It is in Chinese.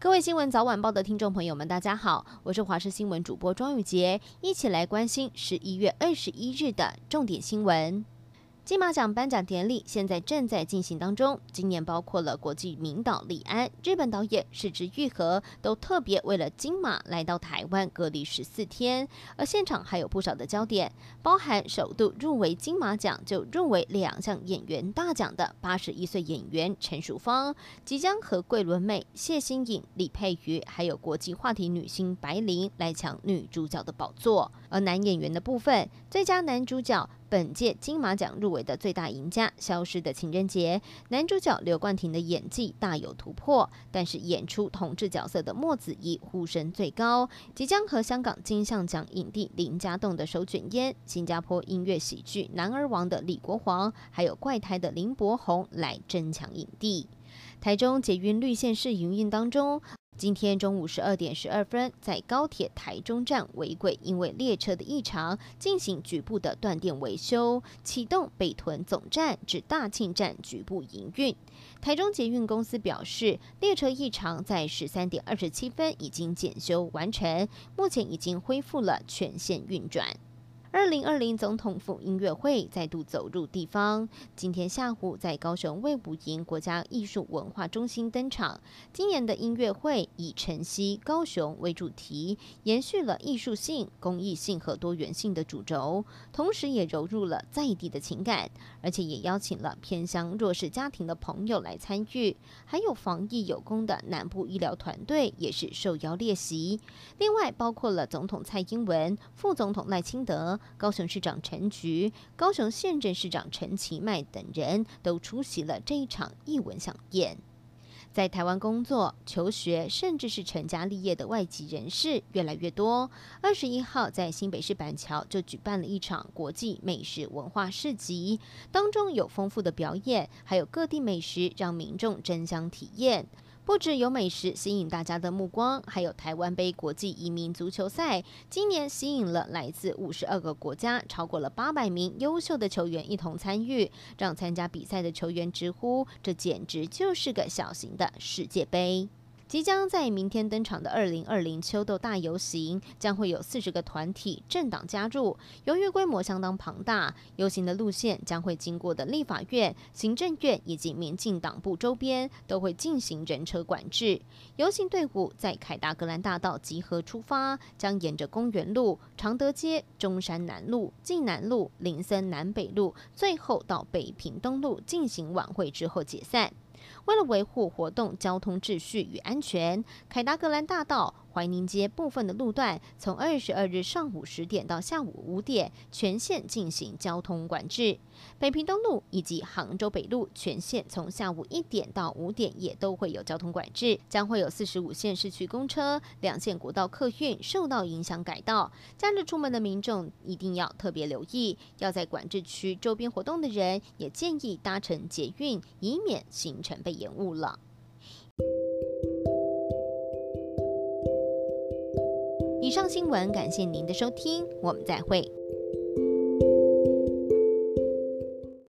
各位新闻早晚报的听众朋友们，大家好，我是华视新闻主播庄宇杰，一起来关心十一月二十一日的重点新闻。金马奖颁奖典礼现在正在进行当中。今年包括了国际名导李安、日本导演是枝裕和，都特别为了金马来到台湾隔离十四天。而现场还有不少的焦点，包含首度入围金马奖就入围两项演员大奖的八十一岁演员陈淑芳，即将和桂纶镁、谢欣颖、李佩瑜，还有国际话题女星白灵来抢女主角的宝座。而男演员的部分，最佳男主角。本届金马奖入围的最大赢家，《消失的情人节》男主角刘冠廷的演技大有突破，但是演出同志角色的莫子怡呼声最高。即将和香港金像奖影帝林家栋的手卷烟，新加坡音乐喜剧《男儿王》的李国煌，还有怪胎的林柏宏来争抢影帝。台中捷运绿线试营运当中。今天中午十二点十二分，在高铁台中站尾轨，因为列车的异常进行局部的断电维修，启动北屯总站至大庆站局部营运。台中捷运公司表示，列车异常在十三点二十七分已经检修完成，目前已经恢复了全线运转。二零二零总统府音乐会再度走入地方。今天下午在高雄卫武营国家艺术文化中心登场。今年的音乐会以晨曦高雄为主题，延续了艺术性、公益性和多元性的主轴，同时也融入了在地的情感，而且也邀请了偏乡弱势家庭的朋友来参与，还有防疫有功的南部医疗团队也是受邀列席。另外，包括了总统蔡英文、副总统赖清德。高雄市长陈菊、高雄县政市长陈其迈等人都出席了这一场艺文饗宴。在台湾工作、求学，甚至是成家立业的外籍人士越来越多。二十一号在新北市板桥就举办了一场国际美食文化市集，当中有丰富的表演，还有各地美食让民众争相体验。不止有美食吸引大家的目光，还有台湾杯国际移民足球赛，今年吸引了来自五十二个国家，超过了八百名优秀的球员一同参与，让参加比赛的球员直呼：“这简直就是个小型的世界杯。”即将在明天登场的二零二零秋斗大游行，将会有四十个团体政党加入。由于规模相当庞大，游行的路线将会经过的立法院、行政院以及民进党部周边，都会进行人车管制。游行队伍在凯达格兰大道集合出发，将沿着公园路、常德街、中山南路、晋南路、林森南北路，最后到北平东路进行晚会之后解散。为了维护活动交通秩序与安全，凯达格兰大道。怀宁街部分的路段，从二十二日上午十点到下午五点，全线进行交通管制。北平东路以及杭州北路全线从下午一点到五点也都会有交通管制，将会有四十五线市区公车、两线国道客运受到影响改道。假日出门的民众一定要特别留意，要在管制区周边活动的人也建议搭乘捷运，以免行程被延误了。以上新闻，感谢您的收听，我们再会。